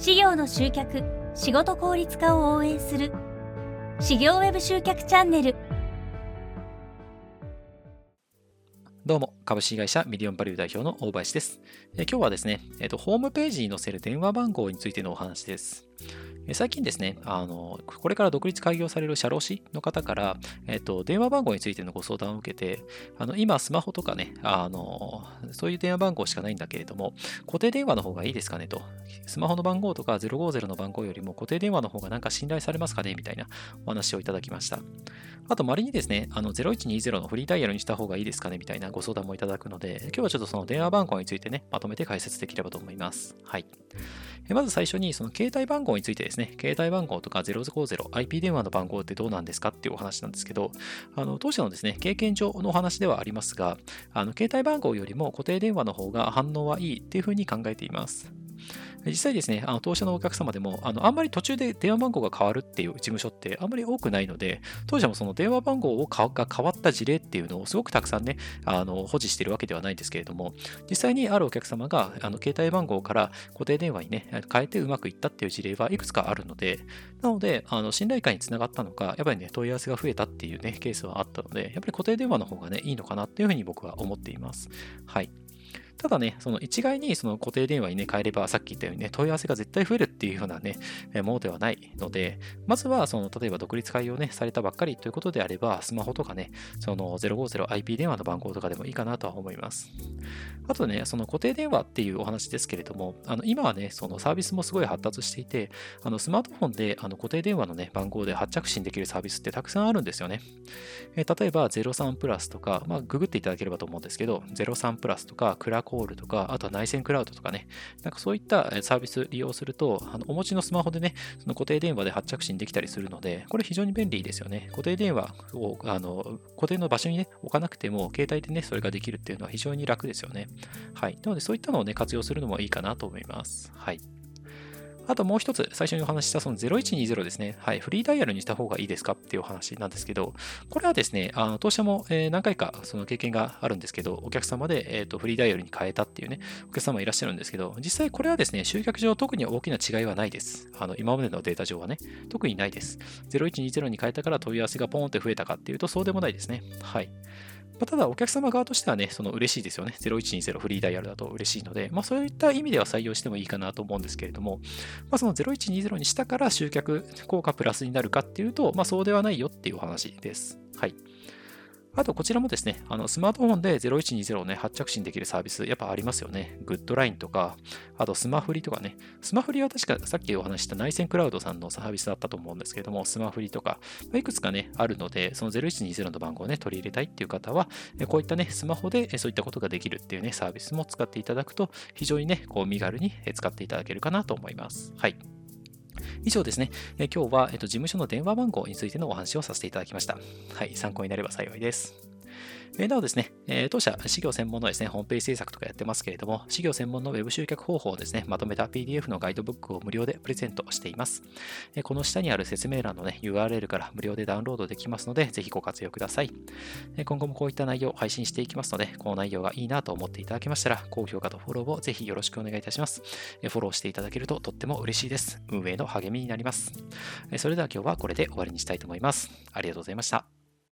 事業の集客仕事効率化を応援する事業ウェブ集客チャンネルどうも、株式会社ミリオンバリュー代表の大林です。え今日はですね、えっと、ホームページに載せる電話番号についてのお話です。最近ですね、あの、これから独立開業される社労士の方から、えっと、電話番号についてのご相談を受けて、あの、今、スマホとかね、あの、そういう電話番号しかないんだけれども、固定電話の方がいいですかねと。スマホの番号とか050の番号よりも固定電話の方がなんか信頼されますかねみたいなお話をいただきました。あと、仮にですね、あの、0120のフリーダイヤルにした方がいいですかねみたいなご相談もいただくので、今日はちょっとその電話番号についてね、まとめて解説できればと思います。はい。まず最初に、その携帯番号についてですね、携帯番号とか050、IP 電話の番号ってどうなんですかっていうお話なんですけど、あの当社のですね、経験上のお話ではありますが、あの携帯番号よりも固定電話の方が反応はいいっていうふうに考えています。実際ですね、あの当社のお客様でもあの、あんまり途中で電話番号が変わるっていう事務所ってあんまり多くないので、当社もその電話番号が変わった事例っていうのをすごくたくさんね、あの保持してるわけではないんですけれども、実際にあるお客様があの携帯番号から固定電話にね、変えてうまくいったっていう事例はいくつかあるので、なので、あの信頼感につながったのか、やっぱりね、問い合わせが増えたっていうね、ケースはあったので、やっぱり固定電話の方がね、いいのかなっていうふうに僕は思っています。はい。ただね、その一概にその固定電話にね、変えれば、さっき言ったようにね、問い合わせが絶対増えるっていうようなね、ものではないので、まずは、その、例えば独立開業ね、されたばっかりということであれば、スマホとかね、その 050IP 電話の番号とかでもいいかなとは思います。あとね、その固定電話っていうお話ですけれども、あの今はね、そのサービスもすごい発達していて、あのスマートフォンであの固定電話のね、番号で発着信できるサービスってたくさんあるんですよね。え例えば、03プラスとか、まあ、ググっていただければと思うんですけど、03プラスとか、クラコールとか、あとは内線クラウドとかね、なんかそういったサービス利用すると、あのお持ちのスマホでね、その固定電話で発着信できたりするので、これ非常に便利ですよね。固定電話をあの固定の場所にね、置かなくても、携帯でね、それができるっていうのは非常に楽ですよね。はい。なので、そういったのをね、活用するのもいいかなと思います。はい。あともう一つ、最初にお話ししたその0120ですね。はい、フリーダイヤルにした方がいいですかっていうお話なんですけど、これはですね、あの当社も何回かその経験があるんですけど、お客様で、えー、とフリーダイヤルに変えたっていうね、お客様いらっしゃるんですけど、実際これはですね、集客上特に大きな違いはないです。あの今までのデータ上はね、特にないです。0120に変えたから問い合わせがポーンって増えたかっていうと、そうでもないですね。はい。まあ、ただ、お客様側としてはね、その嬉しいですよね。0120フリーダイヤルだと嬉しいので、まあ、そういった意味では採用してもいいかなと思うんですけれども、まあ、その0120にしたから集客効果プラスになるかっていうと、まあ、そうではないよっていうお話です。はい。あと、こちらもですね、あのスマートフォンで0120をね、発着信できるサービス、やっぱありますよね。グッドラインとか、あとスマフリとかね。スマフリは確かさっきお話した内線クラウドさんのサービスだったと思うんですけども、スマフリとか、いくつかね、あるので、その0120の番号をね、取り入れたいっていう方は、こういったね、スマホでそういったことができるっていうね、サービスも使っていただくと、非常にね、こう身軽に使っていただけるかなと思います。はい。以上ですね、え今日は、えっと、事務所の電話番号についてのお話をさせていただきました。はい、参考になれば幸いです。えなおですね、え当社、事業専門のですね、ホームページ制作とかやってますけれども、事業専門の Web 集客方法をですね、まとめた PDF のガイドブックを無料でプレゼントしています。えこの下にある説明欄のね、URL から無料でダウンロードできますので、ぜひご活用ください。え今後もこういった内容を配信していきますので、この内容がいいなと思っていただけましたら、高評価とフォローをぜひよろしくお願いいたします。えフォローしていただけるととっても嬉しいです。運営の励みになります。えそれでは今日はこれで終わりにしたいと思います。ありがとうございました。